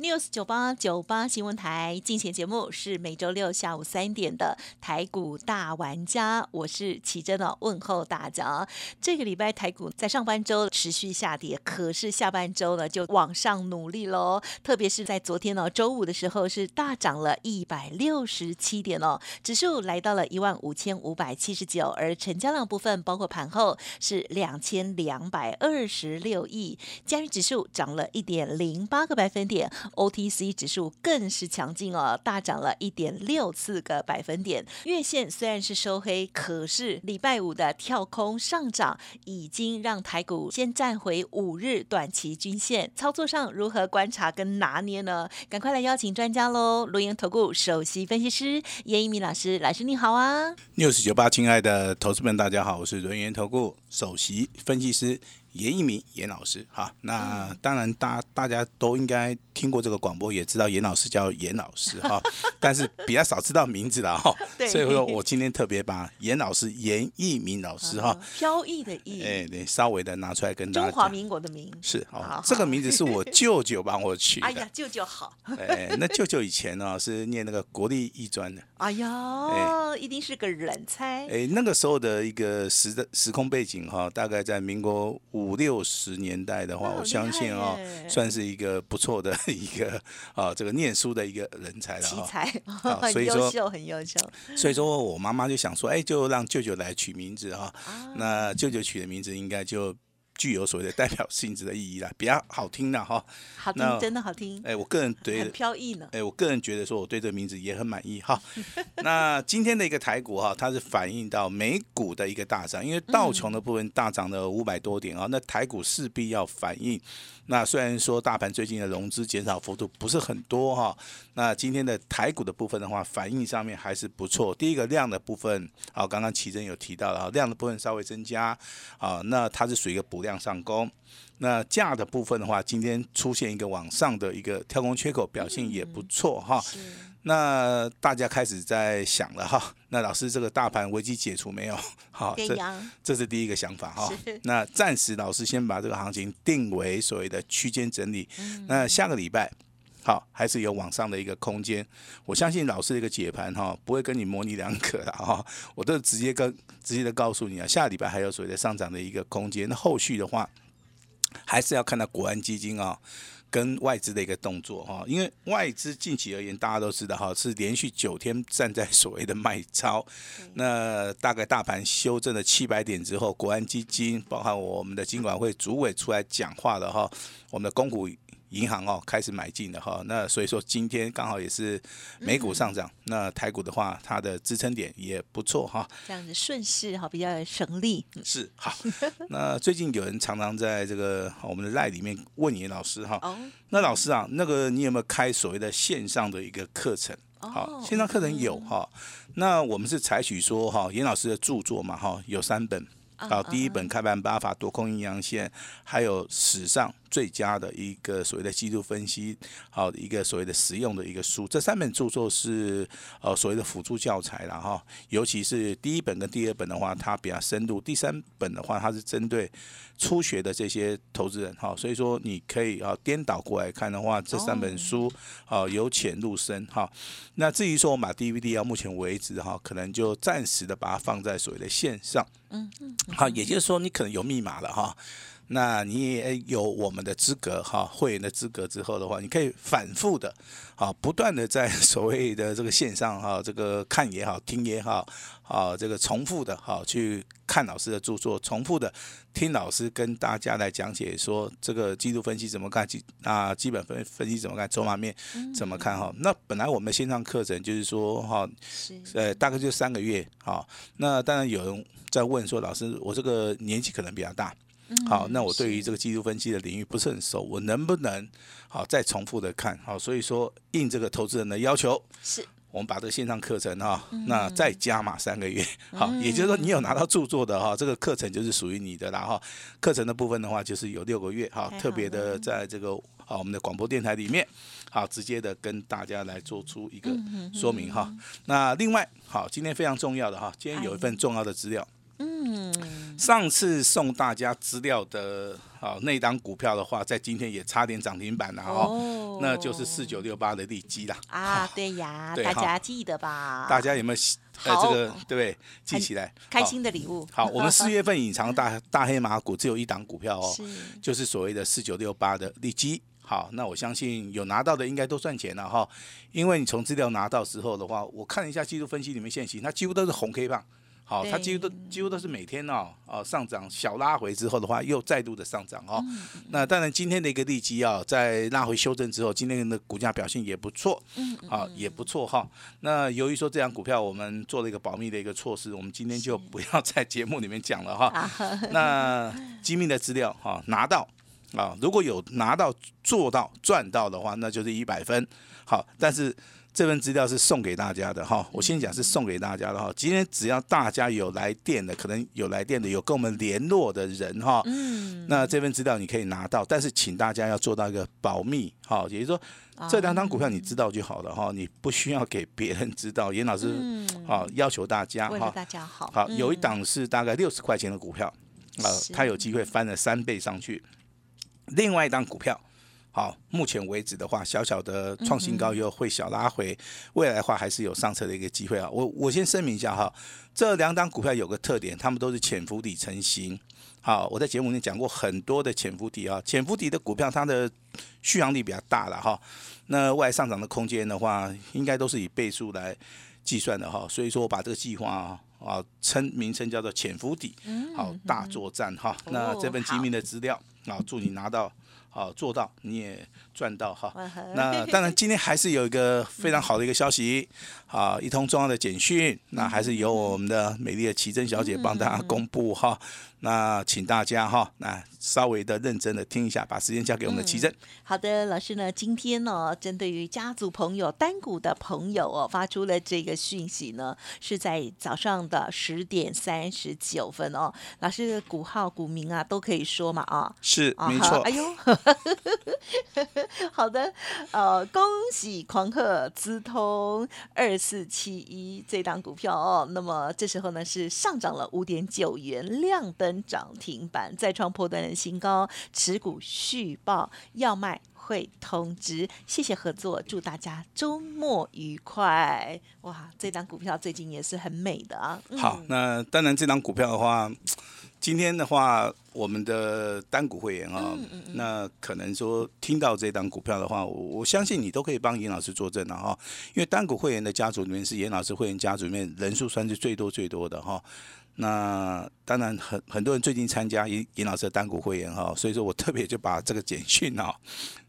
News 九八九八新闻台进行节目是每周六下午三点的台股大玩家，我是奇珍哦，问候大家。这个礼拜台股在上半周持续下跌，可是下半周呢就往上努力喽。特别是在昨天哦，周五的时候是大涨了一百六十七点哦，指数来到了一万五千五百七十九，而成交量部分包括盘后是两千两百二十六亿，加元指数涨了一点零八个百分点。OTC 指数更是强劲哦，大涨了一点六四个百分点。月线虽然是收黑，可是礼拜五的跳空上涨已经让台股先站回五日短期均线。操作上如何观察跟拿捏呢？赶快来邀请专家喽！录音投顾首席分析师叶一鸣老师，老师你好啊！news 九八，亲爱的投资们，大家好，我是轮源投顾首席分析师严一鸣严老师。哈，那当然大大家都应该听过这个广播，也知道严老师叫严老师哈，但是比较少知道名字了哈对。所以说我今天特别把严老师严一鸣老师哈，飘逸的逸，哎，对，稍微的拿出来跟大家中华。民国的名。是好这个名字是我舅舅帮我取的哎呀。，舅舅好！哎，那舅舅以前呢是念那个国立艺专的。哎呀，一定是个人才。哎，那个时候的一个时的时空背景哈，大概在民国五六十年代的话，哦我相信哦算是一个不错的 一个啊，这个念书的一个人才了哈。奇才，啊很所以说优秀，很优秀。所以说我妈妈就想说，哎，就让舅舅来取名字哈。啊那舅舅取的名字应该就具有所谓的代表性质的意义啦，比较好听的哈。好听，真的好听，哎，我个人对很飘逸呢。哎，我个人觉得说，我对这个名字也很满意哈。那今天的一个台股哈，它是反映到美股的一个大涨，因为道琼的部分大涨了五百多点啊，那台股势必要反映。那虽然说大盘最近的融资减少幅度不是很多哈，那今天的台股的部分的话，反应上面还是不错。第一个量的部分，啊，刚刚奇珍有提到了啊，量的部分稍微增加啊，那它是属于一个补量上攻。那价的部分的话，今天出现一个往上的一个跳空缺口，表现也不错哈。是那大家开始在想了哈，那老师这个大盘危机解除没有？好，这，这是第一个想法哈。那暂时老师先把这个行情定为所谓的区间整理。嗯那下个礼拜。好，还是有往上的一个空间。我相信老师的一个解盘哈，不会跟你模棱两可的哈，我都直接跟直接的告诉你啊，下礼拜还有所谓的上涨的一个空间。那后续的话，还是要看到国安基金啊、跟外资的一个动作哈，因为外资近期而言，大家都知道哈，是连续九天站在所谓的卖超，那大概大盘修正了七百点之后，国安基金包含我们的金管会主委出来讲话了哈，我们的公股。银行哦开始买进的哈，那所以说今天刚好也是美股上涨，那台股的话，它的支撑点也不错哈。这样子顺势哈，比较省力。嗯是好，那最近有人常常在这个我们的赖里面问严老师哈，哦，那老师啊，那个你有没有开所谓的线上的一个课程？好，哦线上课程有哈。那我们是采取说哈，严老师的著作嘛哈，有三本。好，第一本《开盘八法多空阴阳线》，还有史上最佳的一个所谓的技术分析，好一个所谓的实用的一个书。这三本著作是呃所谓的辅助教材了哈。尤其是第一本跟第二本的话，它比较深度；第三本的话，它是针对初学的这些投资人哈。所以说你可以啊颠倒过来看的话，这三本书啊由浅入深哈。那至于说我们把 DVD 到目前为止哈，可能就暂时的把它放在所谓的线上。嗯嗯，好，也就是说你可能有密码了哈，那你也有我们的资格哈，会员的资格之后的话，你可以反复的啊，不断的在所谓的这个线上哈，这个看也好，听也好，啊，这个重复的哈去看老师的著作，重复的听老师跟大家来讲解说这个季度分析怎么看，基啊基本分分析怎么看，筹码面怎么看哈。那本来我们线上课程就是说哈，是呃，大概就三个月，哈、那当然有人在问说，老师，我这个年纪可能比较大，好、那我对于这个技术分析的领域不是很熟，我能不能好再重复的看？好，所以说应这个投资人的要求，是我们把这个线上课程哈，那再加码三个月，好，也就是说你有拿到著作的哈，这个课程就是属于你的啦哈。课程的部分的话，就是有六个月哈，特别的在这个啊我们的广播电台里面，好直接的跟大家来做出一个说明哈。那另外好，今天非常重要的哈，今天有一份重要的资料。嗯，上次送大家资料的啊那档股票的话，在今天也差点涨停板了哦，那就是四九六八的利基啦。啊，对呀，大家记得吧？大家有没有呃这个对不对？记起来，开心的礼物。好，我们四月份隐藏大大黑马股只有一档股票哦，就是所谓的四九六八的利基。好，那我相信有拿到的应该都赚钱了哈，因为你从资料拿到时候的话，我看一下技术分析里面现行，它几乎都是红 K 棒。好，它几乎都几乎都是每天哦，哦上涨小拉回之后的话，又再度的上涨哦。那当然今天的一个利基啊，在拉回修正之后，今天的股价表现也不错，嗯，啊也不错哈。那由于说这张股票我们做了一个保密的一个措施，我们今天就不要在节目里面讲了哈。那机密的资料哈拿到啊，如果有拿到做到赚到的话，那就是一百分。好，但是。这份资料是送给大家的哈，我先讲是送给大家的哈。今天只要大家有来电的，可能有来电的，有跟我们联络的人哈，嗯，那这份资料你可以拿到，但是请大家要做到一个保密哈，也就是说这两张股票你知道就好了哈，你不需要给别人知道。严老师啊，要求大家哈，大家好，好有一档是大概六十块钱的股票啊，它有机会翻了三倍上去，另外一档股票。好，目前为止的话，小小的创新高又会小拉回，未来的话还是有上车的一个机会啊。我我先声明一下哈，这两档股票有个特点，他们都是潜伏底成型。好，我在节目里面讲过很多的潜伏底啊，潜伏底的股票它的续航力比较大了哈。那未来上涨的空间的话，应该都是以倍数来计算的哈。所以说我把这个计划啊称名称叫做潜伏底，好大作战哈。那这份机密的资料啊，祝你拿到。好，做到你也赚到哈。那当然，今天还是有一个非常好的一个消息，啊，一通重要的简讯，那还是由我们的美丽的奇珍小姐帮大家公布哈。那请大家哈，那稍微的认真的听一下，把时间交给我们的奇珍。好的，老师呢，今天呢，针对于家族朋友、单股的朋友哦，发出了这个讯息呢，是在早上的十点三十九分哦。老师的股号、股民啊，都可以说嘛啊？是，没错。哎呦，好的，呃，恭喜狂贺资通二四七一这档股票哦。那么这时候呢，是上涨了五点九元，亮灯。涨停板再创破断的新高，持股续报要卖会通知。谢谢合作，祝大家周末愉快！哇，这张股票最近也是很美的啊。好，那当然这张股票的话，今天的话，我们的单股会员啊，那可能说听到这张股票的话，我我相信你都可以帮严老师作证了哈。因为单股会员的家族里面是严老师会员家族里面人数算是最多最多的哈。那当然，很很多人最近参加尹尹老师的单股会员哈，所以说我特别就把这个简讯哈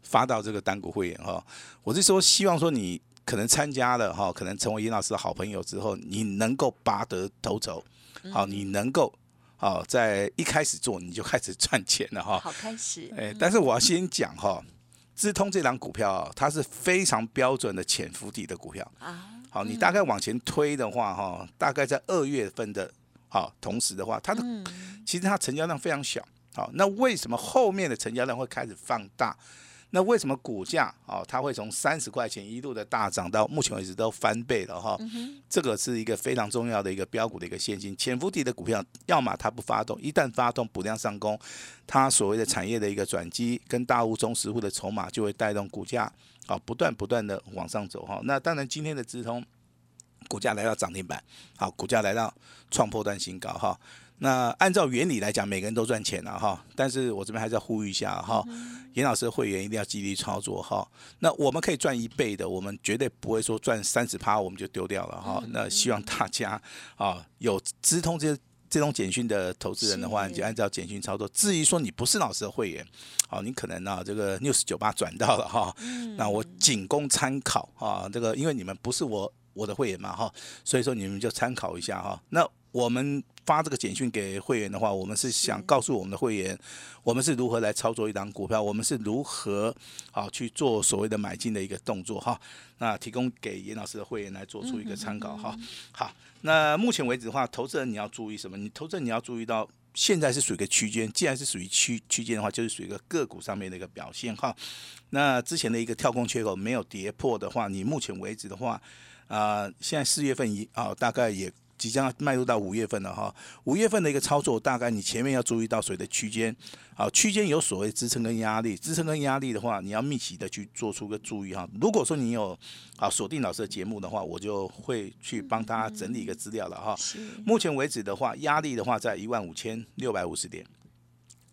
发到这个单股会员哈。我是说，希望说你可能参加了哈，可能成为尹老师的好朋友之后，你能够拔得头筹，好，你能够好在一开始做你就开始赚钱了哈。好开始。哎，但是我要先讲哈，资通这档股票它是非常标准的潜伏底的股票啊。好，你大概往前推的话哈，大概在二月份的。好，同时的话，它的其实它成交量非常小。好，那为什么后面的成交量会开始放大？那为什么股价哦，它会从三十块钱一路的大涨到目前为止都翻倍了哈？这个是一个非常重要的一个标股的一个现金。潜伏底的股票，要么它不发动，一旦发动补量上攻，它所谓的产业的一个转机跟大户中实户的筹码就会带动股价啊不断不断的往上走哈。那当然今天的直通。股价来到涨停板，好，股价来到创破断新高哈。那按照原理来讲，每个人都赚钱了哈。但是我这边还是要呼吁一下哈，严老师的会员一定要积极操作哈。那我们可以赚一倍的，我们绝对不会说赚三十趴我们就丢掉了哈。那希望大家啊有直通这这种简讯的投资人的话，你就按照简讯操作。至于说你不是老师的会员，好，你可能啊这个 news 九八转到了哈，那我仅供参考啊。这个因为你们不是我。我的会员嘛哈，所以说你们就参考一下哈。那我们发这个简讯给会员的话，我们是想告诉我们的会员，我们是如何来操作一档股票，我们是如何好去做所谓的买进的一个动作哈。那提供给严老师的会员来做出一个参考哈。好，那目前为止的话，投资人你要注意什么？你投资人你要注意到。现在是属于一个区间，既然是属于区区间的话，就是属于一个个股上面的一个表现哈。那之前的一个跳空缺口没有跌破的话，你目前为止的话，啊，现在四月份一啊，大概也。即将迈入到五月份了哈，五月份的一个操作，大概你前面要注意到谁的区间，好，区间有所谓支撑跟压力，支撑跟压力的话，你要密集的去做出个注意哈。如果说你有啊锁定老师的节目的话，我就会去帮他整理一个资料了哈。目前为止的话，压力的话在一万五千六百五十点，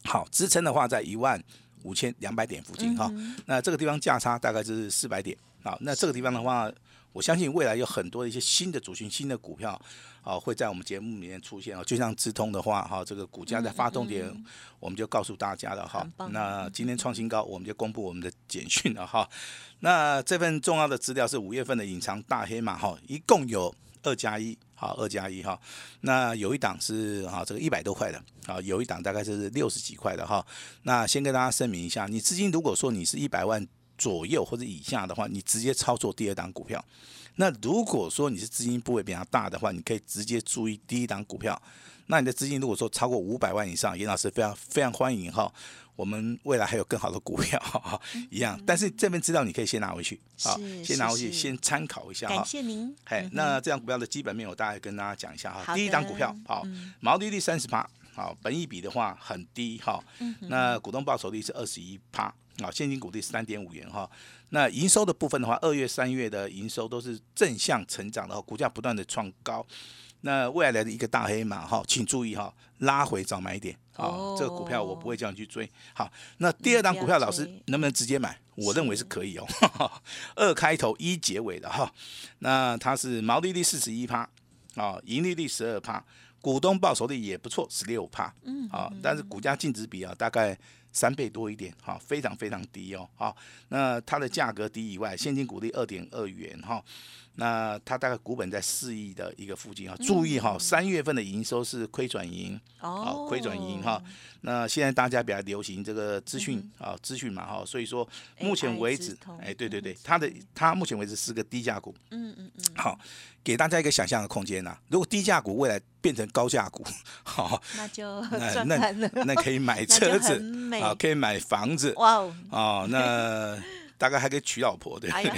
好，支撑的话在一万五千两百点附近哈。那这个地方价差大概是四百点，好，那这个地方的话。我相信未来有很多的一些新的主群、新的股票，啊，会在我们节目里面出现哦。就像智通的话，哈，这个股价在发动点，我们就告诉大家了哈。那今天创新高，我们就公布我们的简讯了哈。那这份重要的资料是五月份的隐藏大黑马哈，一共有二加一，好，二加一哈。那有一档是哈这个一百多块的，啊，有一档大概是六十几块的哈。那先跟大家声明一下，你资金如果说你是一百万。左右或者以下的话，你直接操作第二档股票。那如果说你是资金部位比较大的话，你可以直接注意第一档股票。那你的资金如果说超过五百万以上，严老师非常非常欢迎哈。我们未来还有更好的股票 一样，但是这边资料你可以先拿回去啊，先拿回去先参考一下哈。感谢您。嘿，那这张股票的基本面我大概跟大家讲一下哈。第一档股票好，毛利率三十八，好，本益比的话很低哈。那股东报酬率是二十一趴。啊，现金股利三点五元哈，那营收的部分的话，二月、三月的营收都是正向成长的，股价不断的创高。那未来的一个大黑马哈，请注意哈，拉回早买点啊，这个股票我不会叫你去追。好，那第二档股票老师能不能直接买？我认为是可以哦，二开头一结尾的哈，那它是毛利率四十一趴啊，盈利率十二趴，股东报酬率也不错，十六趴，嗯，啊，但是股价净值比啊，大概。三倍多一点，哈，非常非常低哦，哈，那它的价格低以外，现金股利二点二元，哈。那它大概股本在四亿的一个附近啊，注意哈，三月份的营收是亏转盈，哦，亏转盈哈。那现在大家比较流行这个资讯啊，资讯嘛哈，所以说目前为止，哎，对对对，它的它目前为止是个低价股，嗯嗯嗯，好，给大家一个想象的空间呐。如果低价股未来变成高价股，好，那就那 那那可以买 车子啊，可以买房子，哇哦，哦那。大概还可以娶老婆，对不对？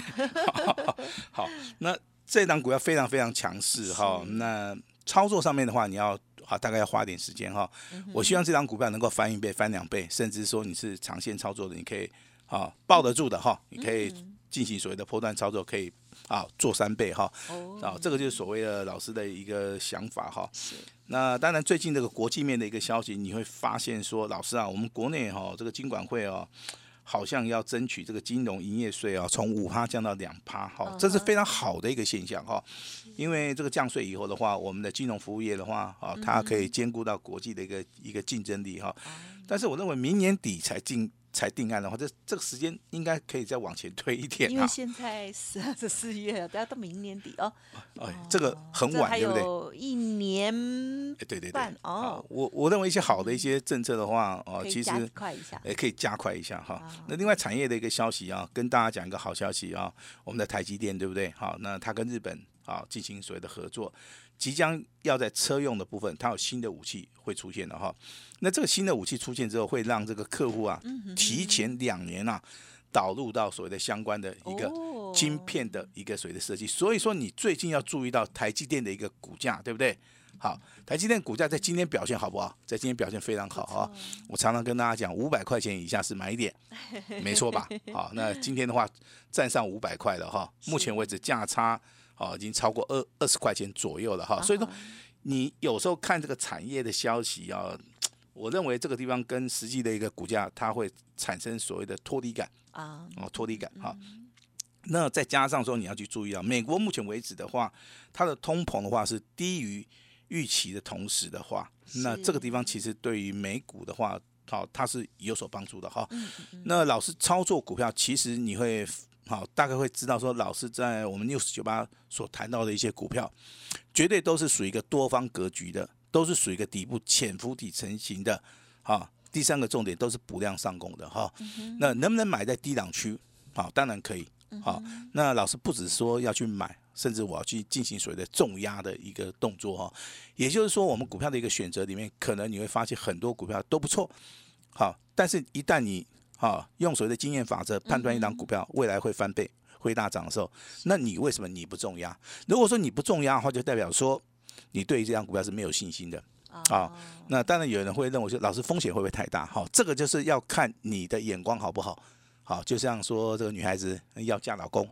好，那这档股票非常非常强势哈。那操作上面的话，你要啊，大概要花点时间哈。我希望这档股票能够翻一倍、翻两倍，甚至说你是长线操作的，你可以啊抱得住的哈。你可以进行所谓的波段操作，可以啊做三倍哈。哦啊，这个就是所谓的老师的一个想法哈。那当然，最近这个国际面的一个消息，你会发现说，老师啊，我们国内哈这个金管会哦。好像要争取这个金融营业税啊，从五趴降到两趴，哈，这是非常好的一个现象哈。因为这个降税以后的话，我们的金融服务业的话，啊，它可以兼顾到国际的一个一个竞争力哈。但是我认为明年底才进。才定案的话，这这个时间应该可以再往前推一点。因为现在是是四月，大家到明年底哦。哎，这个很晚，对不对？有一年，对对对。哦，我我认为一些好的一些政策的话，哦，其实加快一下，也可以加快一下哈。那另外产业的一个消息啊，跟大家讲一个好消息啊，我们的台积电对不对？好，那它跟日本啊进行所谓的合作。即将要在车用的部分，它有新的武器会出现的哈。那这个新的武器出现之后，会让这个客户啊提前两年啊导入到所谓的相关的一个晶片的一个所谓的设计。所以说，你最近要注意到台积电的一个股价，对不对？好，台积电股价在今天表现好不好？在今天表现非常好啊。我常常跟大家讲，五百块钱以下是买点，没错吧？好，那今天的话站上五百块了哈。目前为止价差。哦，已经超过二二十块钱左右了哈，所以说你有时候看这个产业的消息啊，我认为这个地方跟实际的一个股价，它会产生所谓的脱离感啊，哦脱离感哈。那再加上说你要去注意啊，美国目前为止的话，它的通膨的话是低于预期的同时的话，那这个地方其实对于美股的话，好它是有所帮助的哈。那老师操作股票，其实你会。好，大概会知道说，老师在我们 news 九八所谈到的一些股票，绝对都是属于一个多方格局的，都是属于一个底部潜伏底成型的。好，第三个重点都是补量上攻的哈。那能不能买在低档区？好，当然可以。好，那老师不止说要去买，甚至我要去进行所谓的重压的一个动作哈。也就是说，我们股票的一个选择里面，可能你会发现很多股票都不错。好，但是一旦你啊用所谓的经验法则判断一档股票未来会翻倍、会大涨的时候，那你为什么你不重压？如果说你不重压的话，就代表说你对这张股票是没有信心的。啊，那当然有人会认为说，老师风险会不会太大？好，这个就是要看你的眼光好不好。好，就像说这个女孩子要嫁老公，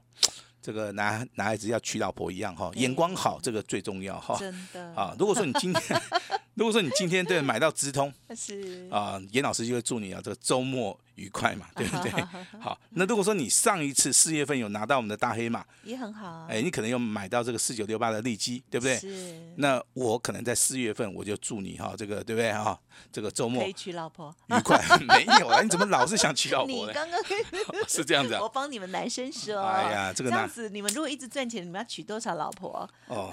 这个男男孩子要娶老婆一样哈，眼光好这个最重要哈。真的啊，如果说你今天，如果说你今天对买到直通，是啊，严老师就会祝你啊，这个周末愉快嘛，对不对？好，那如果说你上一次四月份有拿到我们的大黑马，也很好啊。哎，你可能有买到这个四九六八的利基，对不对？是。那我可能在四月份我就祝你哈，这个对不对哈？这个周末可以娶老婆，愉快。没有啊，你怎么老是想娶老婆呢？你刚刚是这样子啊？我帮你们男生说，哎呀，这个这样子，你们如果一直赚钱，你们要娶多少老婆？哦，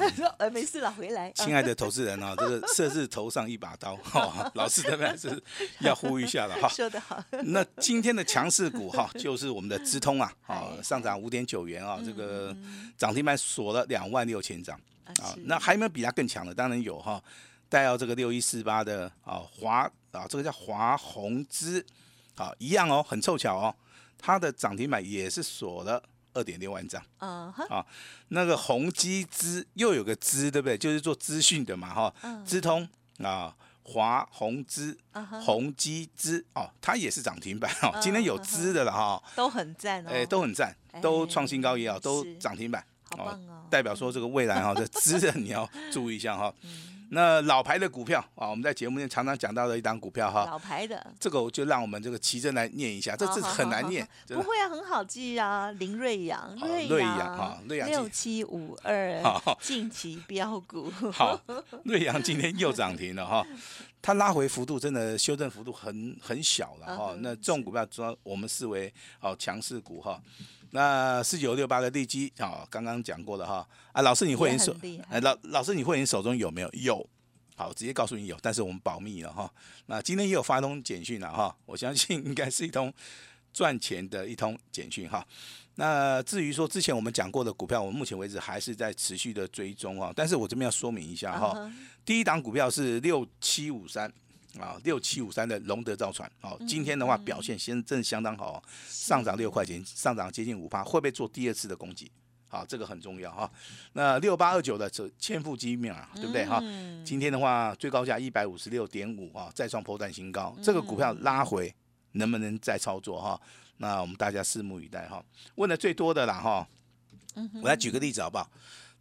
没事了，回来。亲爱的投资人啊，这个设置头上一把刀，哈，老师这边是要呼吁一下了哈。说得好。那今天的强势股哈，就是我们的资通啊，啊，上涨五点九元啊，这个涨停板锁了两万六千张啊。那还有没有比它更强的？当然有哈，带到这个六一四八的啊华啊，这个叫华宏资啊，一样哦，很凑巧哦，它的涨停板也是锁了二点六万张啊。啊，那个宏基资又有个资，对不对？就是做资讯的嘛哈，资通啊。华宏资、宏基资哦，它也是涨停板哦。今天有资的了哈，都很赞哦，哎，都很赞，都创新高也好，都涨停板，好棒哦。代表说这个未来哈，这资的你要注意一下哈。那老牌的股票啊，我们在节目里常常讲到的一档股票哈，老牌的，这个我就让我们这个奇珍来念一下，这这很难念，不会啊，很好记啊，林瑞阳，瑞阳哈，瑞阳六七五二，近期标股，好，瑞阳今天又涨停了哈，它拉回幅度真的修正幅度很很小了哈，那这种股票主要我们视为哦强势股哈。那四九六八的利基啊，刚刚讲过了哈啊，老师你会员手，哎老老师你会员手中有没有？有，好直接告诉你有，但是我们保密了哈。那今天也有发通简讯了哈，我相信应该是一通赚钱的一通简讯哈。那至于说之前我们讲过的股票，我们目前为止还是在持续的追踪哈，但是我这边要说明一下哈，第一档股票是六七五三。啊，六七五三的龙德造船，好，今天的话表现先真的相当好，上涨六块钱，上涨接近五趴，会不会做第二次的攻击？好，这个很重要哈。那六八二九的这千富基面啊，对不对哈？今天的话最高价一百五十六点五啊，再创破断新高，这个股票拉回能不能再操作哈？那我们大家拭目以待哈。问的最多的啦哈，我来举个例子好不好？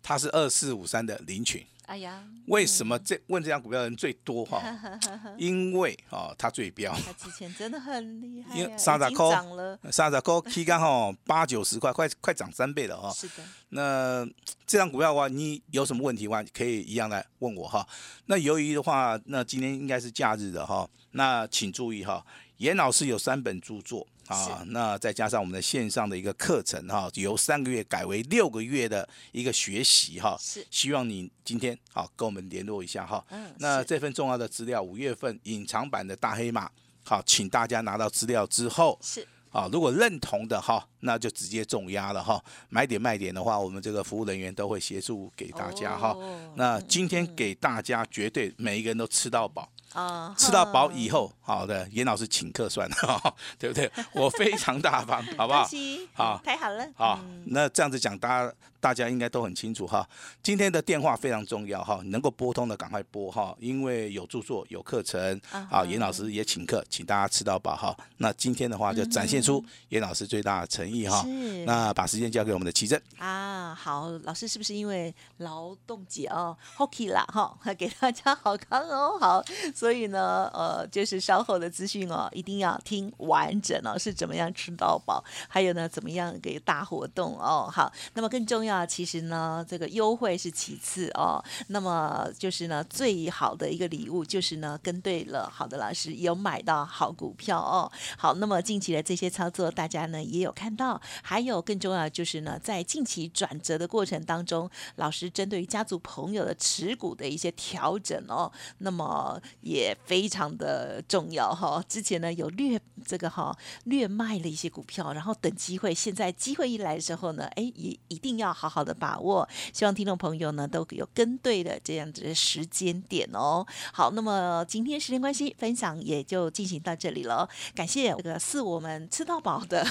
它是二四五三的林群。哎呀，为什么这问这张股票的人最多哈？因为啊，它最标。它之前真的很厉害，因为三十块涨了，三十块期间哈八九十块，快快涨三倍了哈。是的。那这张股票的话，你有什么问题的话，可以一样来问我哈。那由于的话，那今天应该是假日的哈，那请注意哈，严老师有三本著作。啊，那再加上我们的线上的一个课程哈，由三个月改为六个月的一个学习哈，是。希望你今天好跟我们联络一下哈。嗯，那这份重要的资料，五月份隐藏版的大黑马，好，请大家拿到资料之后是。啊，如果认同的哈，那就直接重压了哈。买点卖点的话，我们这个服务人员都会协助给大家哈。那今天给大家绝对每一个人都吃到饱。啊，吃到饱以后，好的，严老师请客算了，对不对？我非常大方，好不好？好，太好了。好，那这样子讲，大家大家应该都很清楚哈。今天的电话非常重要哈，能够拨通的赶快拨哈，因为有著作有课程啊。严老师也请客，请大家吃到饱哈。那今天的话就展现出严老师最大的诚意哈。那把时间交给我们的奇珍啊。好，老师是不是因为劳动节哦，Hockey 啦哈，给大家好康哦，好。所以呢，呃，就是稍后的资讯哦，一定要听完整哦，是怎么样吃到饱，还有呢，怎么样给大活动哦。好，那么更重要。要其实呢，这个优惠是其次哦。那么就是呢，最好的一个礼物就是呢，跟对了好的老师，有买到好股票哦。好，那么近期的这些操作，大家呢也有看到。还有更重要就是呢，在近期转折的过程当中，老师针对于家族朋友的持股的一些调整哦，那么也非常的重要哈。之前呢有略这个哈略卖了一些股票，然后等机会，现在机会一来的时候呢，哎，也一定要好好的把握。希望听众朋友呢都有跟对的这样子的时间点哦。好，那么今天时间关系，分享也就进行到这里了。感谢这个是我们吃到饱的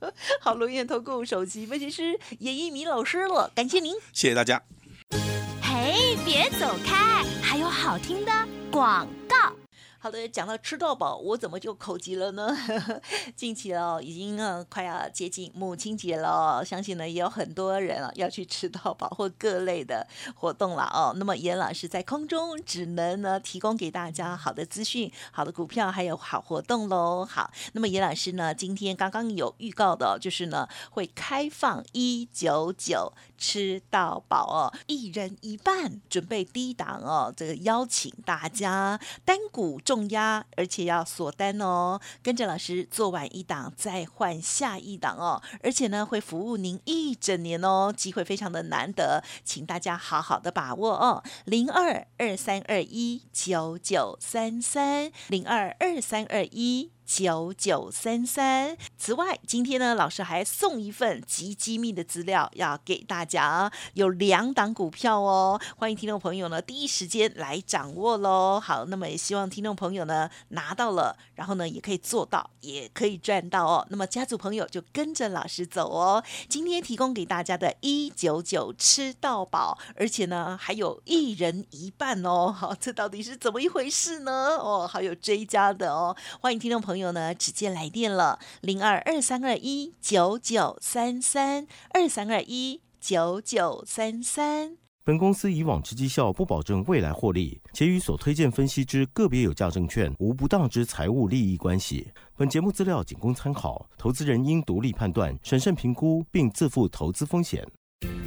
好龙岩投顾首席分析师严一鸣老师了，感谢您。谢谢大家。嘿，别走开，还有好听的广告。好的，讲到吃到饱，我怎么就口急了呢？近期哦，已经呃快要接近母亲节了，相信呢也有很多人啊要去吃到饱或各类的活动了哦。那么严老师在空中只能呢提供给大家好的资讯、好的股票还有好活动喽。好，那么严老师呢今天刚刚有预告的，就是呢会开放一九九吃到饱哦，一人一半，准备低档哦，这个邀请大家单股。重压，而且要锁单哦。跟着老师做完一档，再换下一档哦。而且呢，会服务您一整年哦，机会非常的难得，请大家好好的把握哦。零二二三二一九九三三，零二二三二一。九九三三。此外，今天呢，老师还送一份极机密的资料要给大家，有两档股票哦，欢迎听众朋友呢第一时间来掌握喽。好，那么也希望听众朋友呢拿到了，然后呢也可以做到，也可以赚到哦。那么家族朋友就跟着老师走哦。今天提供给大家的一九九吃到饱，而且呢还有一人一半哦。好，这到底是怎么一回事呢？哦，还有追加的哦，欢迎听众朋友。朋友呢，直接来电了，零二二三二一九九三三二三二一九九三三。本公司以往之绩效不保证未来获利，且与所推荐分析之个别有价证券无不当之财务利益关系。本节目资料仅供参考，投资人应独立判断、审慎评估，并自负投资风险。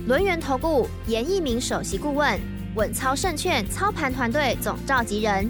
轮源投顾严一鸣首席顾问，稳操胜券操盘团队总召集人。